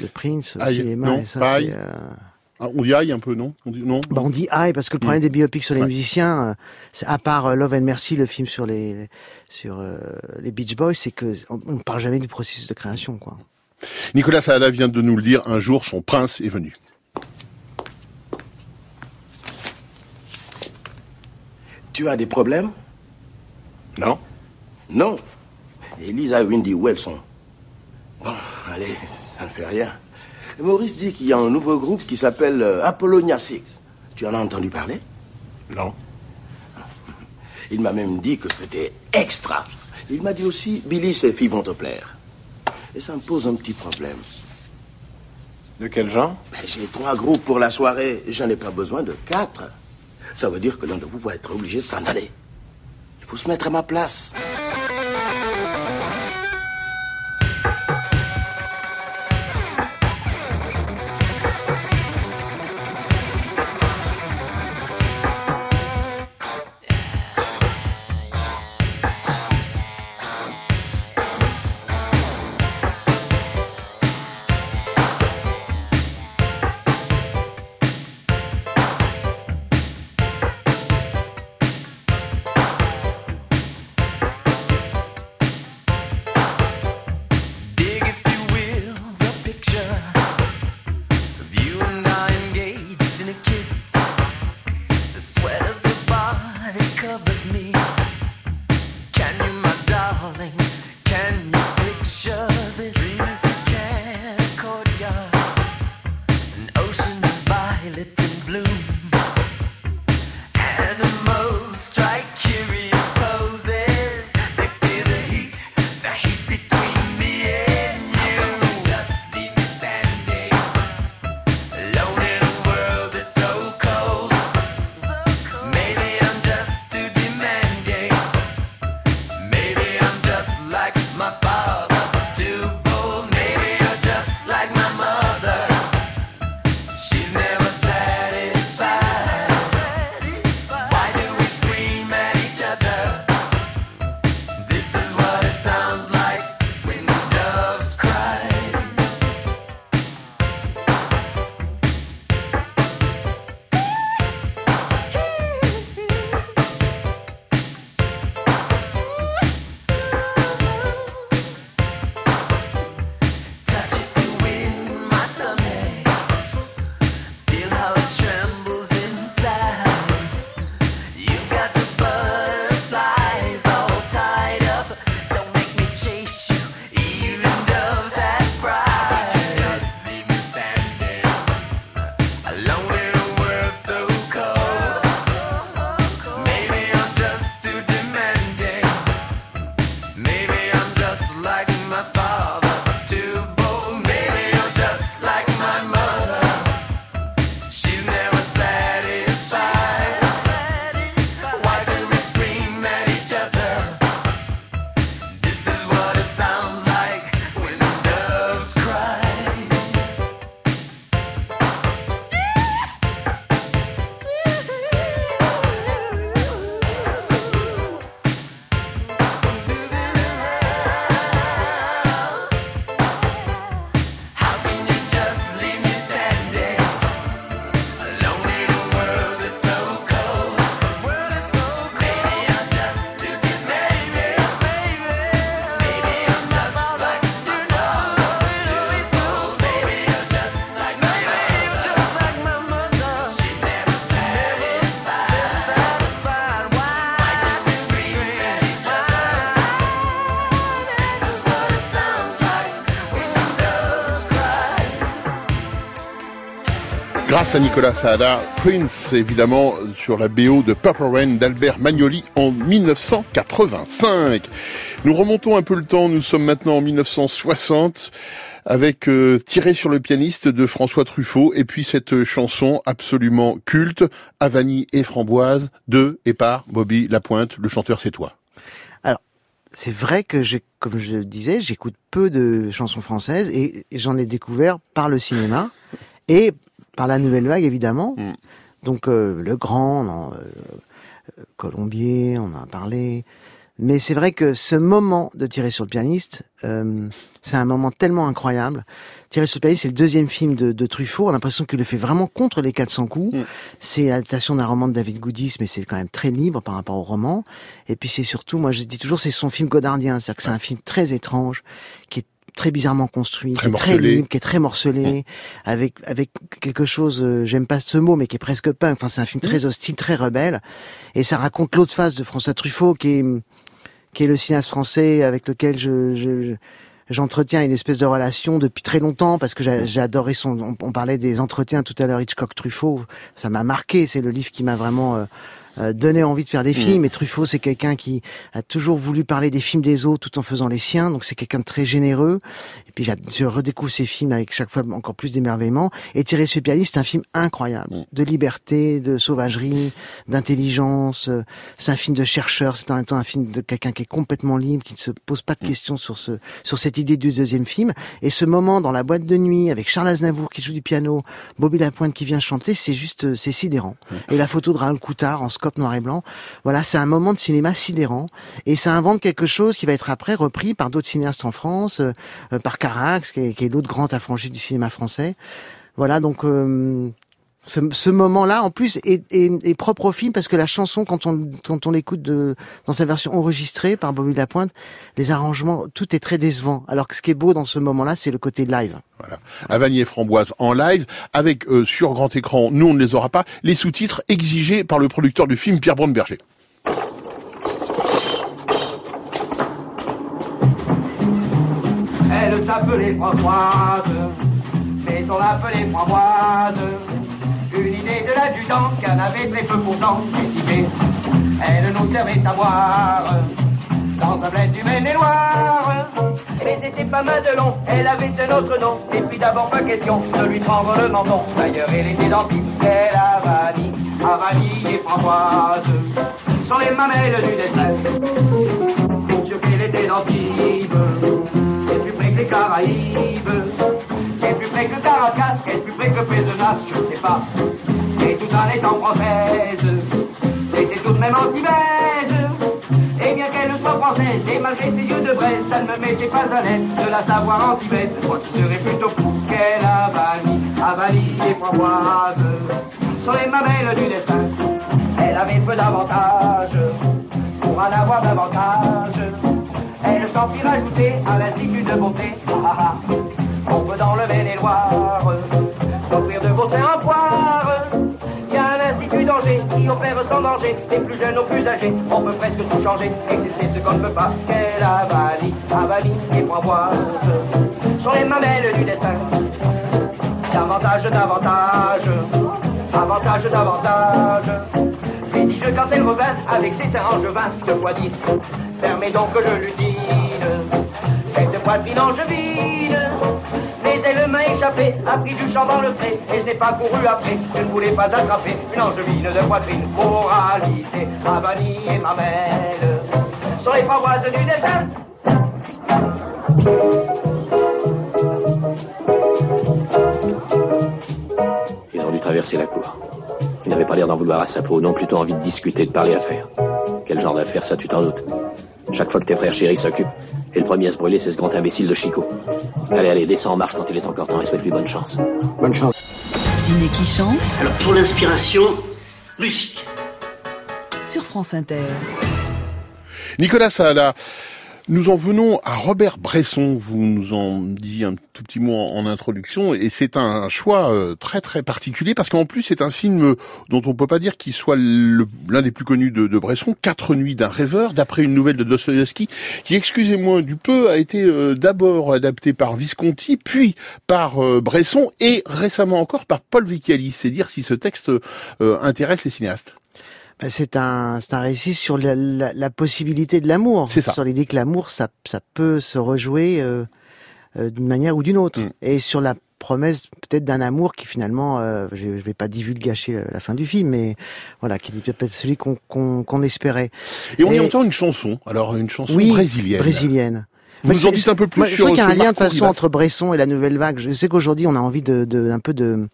de Prince au cinéma.
non,
et ça, euh,
Ah, On dit aïe un peu, non? On dit, Non?
Bah on dit aïe parce que le problème
Mm.
des biopics sur les
Ouais.
musiciens, euh, c'est- à part euh, Love and Mercy, le film sur les sur euh, les Beach Boys, c'est que on ne parle jamais du processus de création, quoi.
Nicolas Saada vient de nous le dire, un jour son prince est venu.
Tu as des problèmes? Non. Non. Elisa Windy, où elles sont? Bon, allez, ça ne fait rien. Maurice dit qu'il y a un nouveau groupe qui s'appelle euh, Apollonia 6. Tu en as entendu parler? Non. Il m'a même dit que c'était extra. Il m'a dit aussi, Billy, ses filles vont te plaire. Et ça me pose un petit problème.
De quel genre
Ben, J'ai trois groupes pour la soirée. J'en ai pas besoin de quatre. Ça veut dire que l'un de vous va être obligé de s'en aller. Il faut se mettre à ma place.
Grâce à Nicolas Saada, Prince, évidemment, sur la BO de Purple Rain d'Albert Magnoli en 1985. Nous remontons un peu le temps, nous sommes maintenant en 1960 avec euh, Tiré sur le pianiste de François Truffaut et puis cette chanson absolument culte, à vanille et framboise de et par Bobby Lapointe, le chanteur c'est toi.
Alors, c'est vrai que j'ai, comme je le disais, j'écoute peu de chansons françaises et j'en ai découvert par le cinéma et par la nouvelle vague évidemment. Donc euh, le grand, euh, Colombier, on en a parlé. Mais c'est vrai que ce moment de tirer sur le pianiste, euh, c'est un moment tellement incroyable. Tirer sur le pianiste, c'est le deuxième film de, de Truffaut. On a l'impression qu'il le fait vraiment contre les 400 coups. C'est l'adaptation d'un roman de David Goodis, mais c'est quand même très libre par rapport au roman. Et puis c'est surtout, moi je dis toujours, c'est son film godardien. C'est-à-dire que c'est un film très étrange, qui est très bizarrement construit,
Très
qui est très libre, qui est très morcelé, avec avec quelque chose, euh, j'aime pas ce mot, mais qui est presque punk. Enfin, c'est un film très hostile, très rebelle, et ça raconte l'autre face de François Truffaut, qui est qui est le cinéaste français avec lequel je, je- j'entretiens une espèce de relation depuis très longtemps parce que j'ai j'ai adoré son. On, on parlait des entretiens tout à l'heure Hitchcock Truffaut, ça m'a marqué. C'est le livre qui m'a vraiment euh, envie de faire des films. Et Truffaut, c'est quelqu'un qui a toujours voulu parler des films des autres tout en faisant les siens. Donc c'est quelqu'un de très généreux. Et puis je redécouvre ses films avec chaque fois encore plus d'émerveillement. Et Thierry Supiali, c'est un film incroyable, de liberté, de sauvagerie, d'intelligence. C'est un film de chercheur. C'est en même temps un film de quelqu'un qui est complètement libre, qui ne se pose pas de questions sur ce sur cette idée du deuxième film. Et ce moment dans la boîte de nuit avec Charles Aznavour qui joue du piano, Bobby Lapointe qui vient chanter, c'est juste euh, c'est sidérant. Et la photo de Raoul Coutard en noir et blanc, voilà, c'est un moment de cinéma sidérant. Et ça invente quelque chose qui va être après repris par d'autres cinéastes en France, euh, euh, par Carax, qui est, est l'autre grand affranchi du cinéma français. Voilà, donc euh, ce, ce moment-là, en plus, est, est- est propre au film parce que la chanson, quand on, quand on l'écoute de, dans sa version enregistrée par Bobby Lapointe, les arrangements, tout est très décevant. Alors que ce qui est beau dans ce moment-là, c'est le côté live.
Voilà. Avani et Framboise en live, avec euh, sur grand écran, nous on ne les aura pas, les sous-titres exigés par le producteur du film Pierre Brunberger.
Elle s'appelait Françoise, mais on l'appelait Framboise. Une idée de l'adjudant qu'elle avait très peu pourtant décidé. Elle nous servait à boire dans un bled du Maine-et-Loire. Mais c'était pas Madelon, elle avait un autre nom. Et puis d'abord pas question de lui prendre le menton. D'ailleurs, elle était dentiste, elle Avani, Avani et Framboise. Sont les mamelles du destin. Pour sûr qu'elle était dentiste. C'est plus près que les Caraïbes. C'est plus près que Caracas, qu'est-ce plus près que Pézenas, je ne sais pas. Et tout en étant française, était tout de même antibaise. Et bien qu'elle soit française, et malgré ses yeux de braise, ça ne me mettait pas à l'aise de la savoir antibaise. Moi qui serais plutôt fou qu'elle avanie, avanie et framboise. Sur les mamelles du destin, elle avait peu d'avantages pour en avoir davantage. Elle s'en fit rajouter à l'institut de beauté. Ah, ah, ah. On peut dans le Maine-et-Loire s'offrir de beaux seins en poire. Il y a un institut d'Angers qui opère sans danger, des plus jeunes aux plus âgés. On peut presque tout changer, excepté ce qu'on ne peut pas. Quelle avalie, avalie et framboise sont les mamelles du destin. Davantage, davantage, avantage, davantage. Quand elle revint avec ses seins angevins, deux fois dix. Permets donc que je lui dise cette poitrine angevine. Mais elle m'a échappé, a pris du champ dans le pré, et je n'ai pas couru après, je ne voulais pas attraper une angevine de poitrine. Moralité, Avani et Mamelle sont les framboises du destin.
Ils ont dû traverser la cour. Ils n'avaient pas l'air d'en vouloir à sa peau, non plutôt envie de discuter, de parler affaires. Quel genre d'affaires, ça tu t'en doutes? Chaque fois que tes frères chéris s'occupent, et le premier à se brûler, c'est ce grand imbécile de Chico. Allez, allez, descends en marche quand il est encore temps et souhaite-lui bonne chance. Bonne chance.
Ciné qui chante
Alors pour l'inspiration, musique.
sur France Inter.
Nicolas Saada, nous en venons à Robert Bresson. Vous nous en disiez un tout petit mot en, introduction, et c'est un choix euh, très très particulier parce qu'en plus c'est un film euh, dont on peut pas dire qu'il soit l'un des plus connus de, Bresson. Quatre nuits d'un rêveur, d'après une nouvelle de Dostoïevski, qui, excusez-moi du peu, a été euh, d'abord adapté par Visconti, puis par Bresson et récemment encore par Paul Vicchiali. C'est dire si ce texte intéresse les cinéastes.
Ben, c'est un c'est un récit sur la, la, la possibilité de l'amour,
C'est ça.
sur l'idée que l'amour ça ça peut se rejouer euh, euh, d'une manière ou d'une autre,
Mm.
et sur la promesse peut-être d'un amour qui finalement, euh, je, je vais pas divulgacher la fin du film, mais voilà, qui est peut-être celui qu'on qu'on qu'on espérait.
Et on y entend une chanson, alors une chanson
oui,
brésilienne.
brésilienne.
Vous nous en dites un peu plus
moi, Je crois qu'il y a un lien de façon entre Bresson et la nouvelle vague. Je sais qu'aujourd'hui, on a envie de, de un peu de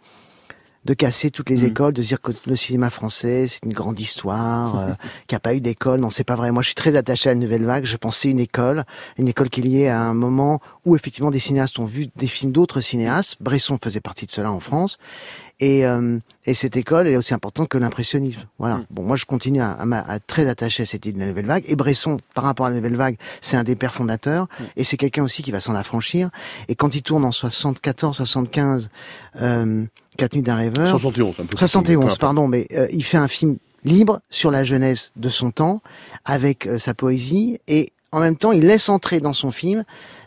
de casser toutes les
Mm.
écoles, de dire que le cinéma français, c'est une grande histoire, euh, qu'il n'y a pas eu d'école. Non, c'est pas vrai. Moi, je suis très attaché à la nouvelle vague. Je pensais une école, une école qui est liée à un moment où effectivement des cinéastes ont vu des films d'autres cinéastes. Bresson faisait partie de cela en France. Et, euh, et cette école, elle est aussi importante que l'impressionnisme. Voilà. Bon, moi, je continue à, à, à très attaché à cette idée de la nouvelle vague. Et Bresson, par rapport à la nouvelle vague, c'est un des pères fondateurs. Et c'est quelqu'un aussi qui va s'en affranchir. Et quand il tourne en 74, 75, euh, Quatre nuits d'un rêveur.
71, un peu plus, peu
71,
importe.
pardon, mais euh, il fait un film libre sur la jeunesse de son temps, avec euh, sa poésie, et en même temps, il laisse entrer dans son film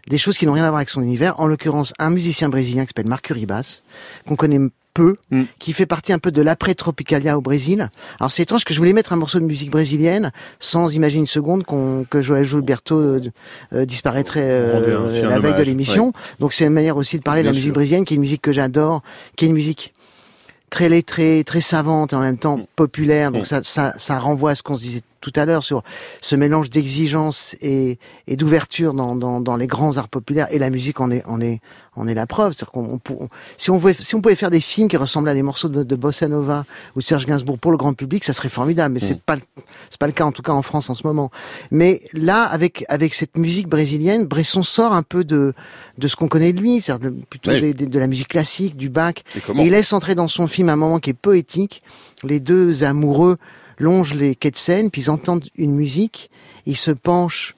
des choses qui n'ont rien à voir avec son univers. En l'occurrence, un musicien brésilien qui s'appelle Marco Ribas, qu'on connaît peu,
Mm.
qui fait partie un peu de l'après-Tropicalia au Brésil. Alors c'est étrange que je voulais mettre un morceau de musique brésilienne sans imaginer une seconde qu'on, que Joël Gilberto euh, euh, disparaîtrait euh, la veille de l'émission. Donc c'est une manière aussi de parler de la musique
sûr.
brésilienne, qui est une musique que j'adore, qui est une musique très lettrée, très savante et en même temps populaire. Donc ça, ça, ça renvoie à ce qu'on se disait tout à l'heure sur ce mélange d'exigence et, et d'ouverture dans, dans, dans les grands arts populaires. Et la musique en est, en est, en est la preuve. Qu'on, on si, on pouvait, si on pouvait faire des films qui ressemblent à des morceaux de, de Bossa Nova ou Serge Gainsbourg pour le grand public, ça serait formidable. Mais c'est pas, le- c'est pas le cas en tout cas en France en ce moment. Mais là, avec avec cette musique brésilienne, Bresson sort un peu de de ce qu'on connaît de lui, c'est-à-dire de- plutôt
Oui.
des- des- de la musique classique, du Bach.
Et
Et il laisse entrer dans son film un moment qui est poétique. Les deux amoureux longent les quais de Seine, puis ils entendent une musique. Ils se penchent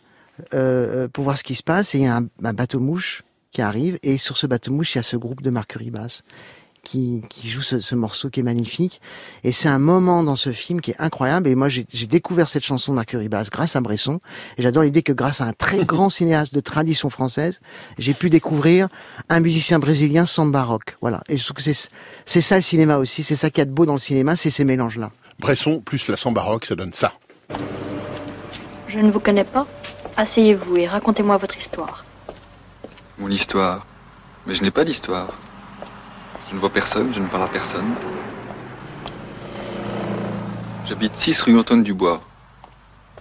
euh, pour voir ce qui se passe. Et il y a un, un bateau-mouche qui arrive. Et sur ce bateau-mouche, il y a ce groupe de Mercury Bass qui, qui joue ce, ce morceau qui est magnifique. Et c'est un moment dans ce film qui est incroyable. Et moi, j'ai découvert cette chanson de Mercury Bass grâce à Bresson. Et j'adore l'idée que grâce à un très grand cinéaste de tradition française, j'ai pu découvrir un musicien brésilien samba rock. Voilà. Et je trouve que c'est c'est ça le cinéma aussi. C'est ça qui a de beau dans le cinéma, c'est ces mélanges-là.
Bresson plus la samba rock, ça donne ça.
Je ne vous connais pas. Asseyez-vous et racontez-moi votre histoire.
Mon histoire. Mais je n'ai pas d'histoire. Je ne vois personne, je ne parle à personne. J'habite 6 rue Antoine Dubois.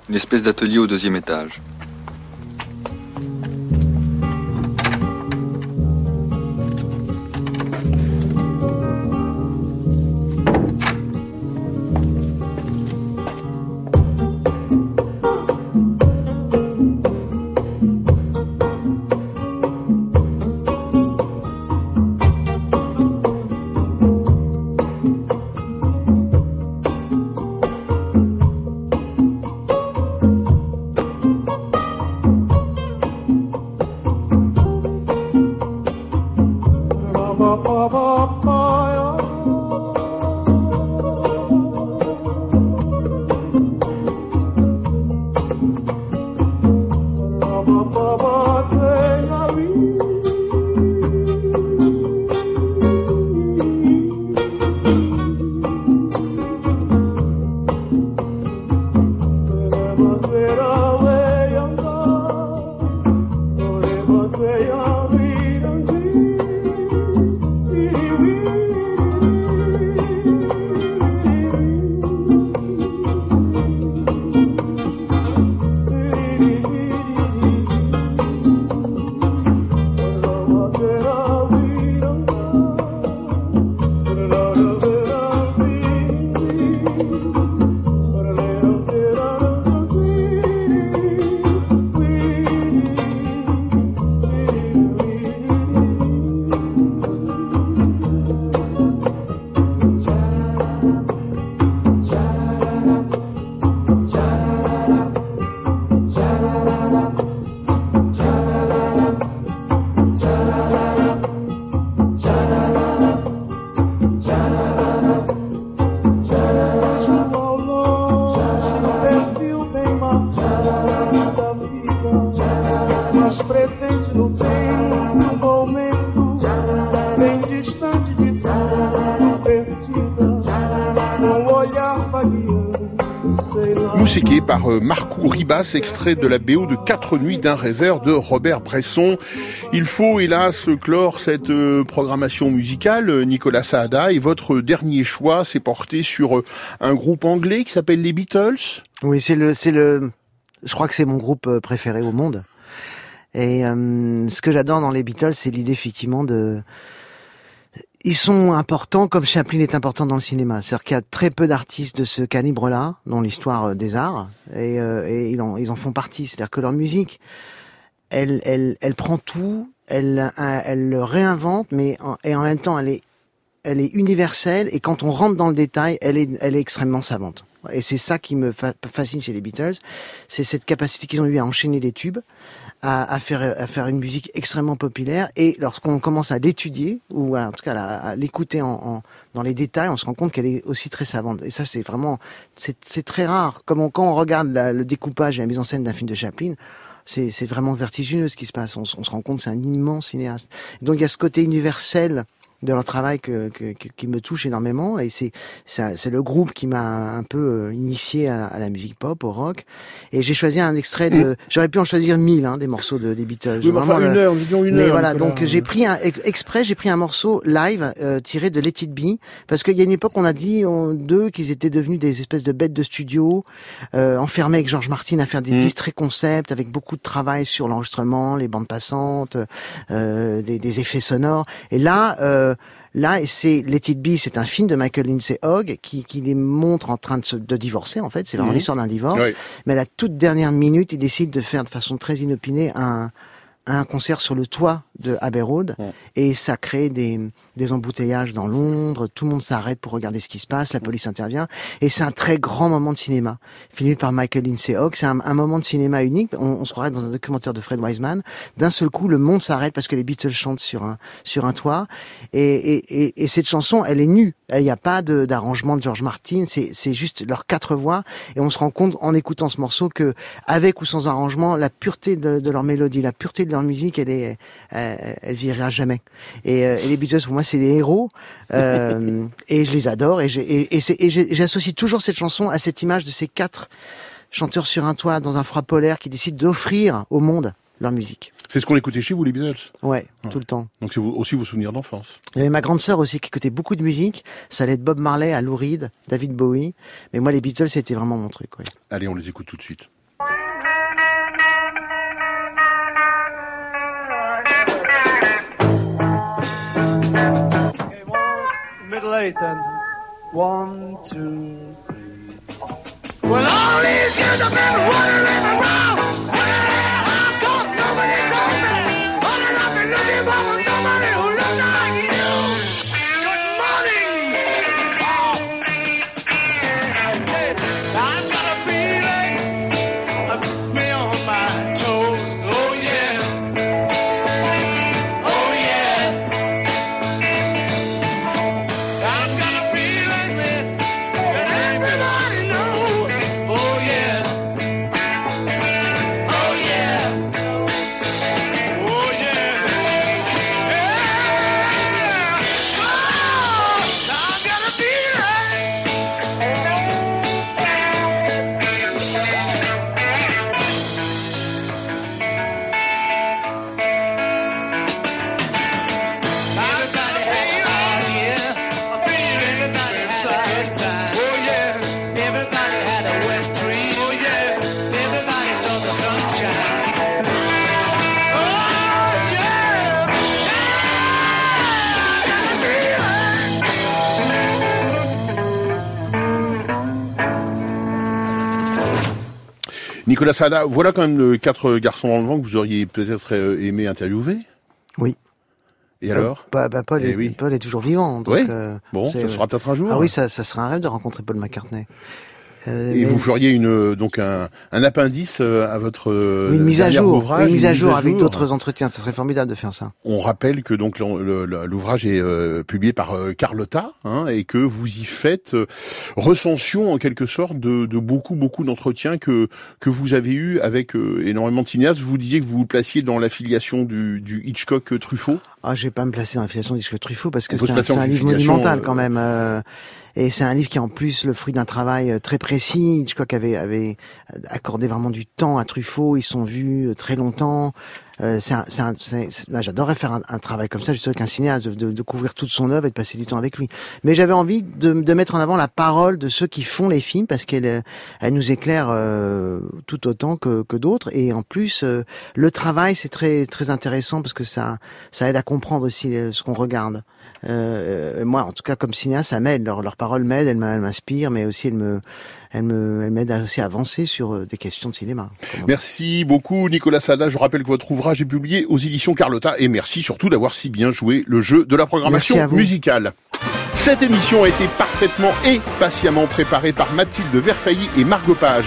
Une espèce d'atelier au deuxième étage.
Euh, Marco Ribas, extrait de la BO de Quatre nuits d'un rêveur de Robert Bresson. Il faut hélas clore cette euh, programmation musicale, euh, Nicolas Saada, et votre dernier choix s'est porté sur un groupe anglais qui s'appelle les Beatles.
Oui, c'est le, c'est le, je crois que c'est mon groupe préféré au monde. Et ce que j'adore dans les Beatles, c'est l'idée effectivement de, Ils sont importants comme Chaplin est important dans le cinéma. C'est-à-dire qu'il y a très peu d'artistes de ce calibre-là dans l'histoire euh, des arts et, euh, et ils, en, ils en font partie. C'est-à-dire que leur musique, elle, elle, elle prend tout, elle, euh, elle le réinvente, mais en, et en même temps, elle est, elle est universelle et quand on rentre dans le détail, elle est, elle est extrêmement savante. Et c'est ça qui me fa- fascine chez les Beatles, c'est cette capacité qu'ils ont eu à enchaîner des tubes, à, à faire à faire une musique extrêmement populaire. Et lorsqu'on commence à l'étudier ou à- en tout cas à, l'écouter en, en- dans les détails, on se rend compte qu'elle est aussi très savante. Et ça, c'est vraiment c'est très rare. Comme on- quand on regarde la- le découpage et la mise en scène d'un film de Chaplin. C'est vraiment vertigineux ce qui se passe. On, on se rend compte c'est un immense cinéaste. Donc il y a ce côté universel de leur travail que, que- que- qui me touche énormément et c'est c'est c'est le groupe qui m'a un peu euh, initié à, la- à la musique pop, au rock et j'ai choisi un extrait de j'aurais pu en choisir mille hein, des morceaux de, des Beatles.
Oui, mais enfin, une heure, disons une
mais
heure,
voilà,
Nicolas.
donc j'ai pris un ex- exprès, j'ai pris un morceau live euh, tiré de Let It Be parce qu'il y a une époque on a dit on- d'eux qu'ils étaient devenus des espèces de bêtes de studio euh, enfermés avec George Martin à faire des
Mm.
disques très concept avec beaucoup de travail sur l'enregistrement, les bandes passantes, euh, des, des effets sonores. Et là, euh, là, c'est Let It Be, c'est un film de Michael Lindsay Hogg qui, qui les montre en train de, se, de divorcer. En fait, c'est vraiment
Mhm.
l'histoire d'un divorce.
Oui.
Mais à la toute dernière minute, il décide de faire de façon très inopinée un un concert sur le toit de Abbey Road et ça crée des, des embouteillages dans Londres, tout le monde s'arrête pour regarder ce qui se passe, la police intervient. Et c'est un très grand moment de cinéma. Filmé par Michael Lindsay Hogg, c'est un, un moment de cinéma unique, on, on se croirait dans un documentaire de Fred Wiseman, d'un seul coup le monde s'arrête parce que les Beatles chantent sur un, sur un toit. Et, et, et, et cette chanson elle est nue, il n'y a pas d'arrangement de, George Martin, c'est c'est juste leurs quatre voix et on se rend compte en écoutant ce morceau que avec ou sans arrangement, la pureté de, de leur mélodie, la pureté de leur musique, elle est, elle, elle vieillira jamais. Et, euh, et les Beatles, pour moi, c'est des héros. Euh, et je les adore. Et j'associe toujours cette chanson à cette image de ces quatre chanteurs sur un toit dans un froid polaire qui décident d'offrir au monde leur musique.
C'est ce qu'on écoutait chez vous, les Beatles
Ouais, tout le temps.
Donc c'est aussi vos souvenirs d'enfance.
Il y avait ma grande sœur aussi qui écoutait beaucoup de musique. Ça allait être Bob Marley à Lou Reed, David Bowie. Mais moi, les Beatles, c'était vraiment mon truc. Ouais.
Allez, on les écoute tout de suite.
Middle eighth and one, two, three. Well, all these years I've been wandering around.
Nicolas Sada, voilà quand même euh, quatre garçons dans le vent que vous auriez peut-être euh, aimé interviewer.
Oui.
Et alors?
Bah, bah, Paul,
Eh
est,
oui.
Paul est toujours vivant. Donc,
Oui.
euh,
Bon, ça sera peut-être un jour.
Ah oui, ça, ça serait un rêve de rencontrer Paul McCartney. Euh,
Et
mais-
vous feriez une euh, donc un, un appendice euh, à votre
une mise à jour,
ouvrage,
une mise à jour
jour.
avec d'autres entretiens. Ça serait formidable de faire ça.
On rappelle que donc l'ouvrage est euh, publié par euh, Carlotta hein, et que vous y faites euh, recension en quelque sorte de, de beaucoup beaucoup d'entretiens que que vous avez eu avec euh, énormément de cinéastes. Vous disiez que vous vous placiez dans l'affiliation du, du Hitchcock Truffaut.
Ah, je vais pas me placer dans l'affiliation d'Isque Truffaut parce que c'est un, un livre monumental quand même. Et c'est un livre qui est en plus le fruit d'un travail euh, très précis. Hitchcock avait, avait accordé vraiment du temps à Truffaut. Ils sont vus euh, très longtemps. Euh, j'adorerais faire un, un travail comme ça, juste avec un cinéaste, de, de, de couvrir toute son œuvre et de passer du temps avec lui. Mais j'avais envie de, de mettre en avant la parole de ceux qui font les films parce qu'elle euh, elle nous éclaire euh, tout autant que, que d'autres. Et en plus, euh, le travail c'est très très intéressant parce que ça ça aide à comprendre aussi ce qu'on regarde. Euh, moi, en tout cas, comme cinéaste, ça m'aide. Leurs leur paroles m'aident, elles m'inspirent, mais aussi elles me, aussi à avancer sur euh, des questions de cinéma.
Merci beaucoup Nicolas Sada. Je rappelle que votre ouvrage est publié aux éditions Carlotta et merci surtout d'avoir si bien joué le jeu de la programmation musicale. Cette émission a été parfaitement et patiemment préparée par Mathilde Verfailly et Margot Page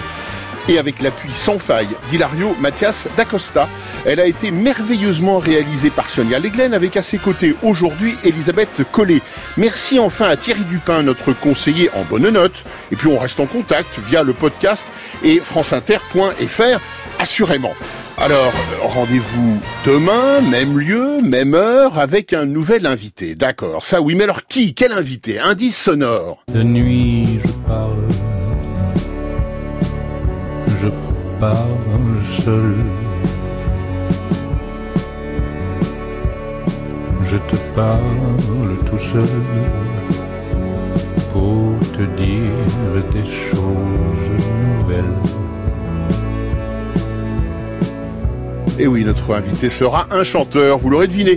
et avec l'appui sans faille d'Hilario Mathias d'Acosta. Elle a été merveilleusement réalisée par Sonia Leglen avec à ses côtés aujourd'hui Elisabeth Collet. Merci enfin à Thierry Dupin, notre conseiller en bonne note. Et puis on reste en contact via le podcast et franceinter.fr assurément. Alors, rendez-vous demain, même lieu, même heure, avec un nouvel invité. D'accord, ça oui, mais alors qui? Quel invité? Indice sonore.
De nuit, je parle je parle seul. Je te parle tout seul pour te dire des choses nouvelles.
Et oui, notre invité sera un chanteur, vous l'aurez deviné.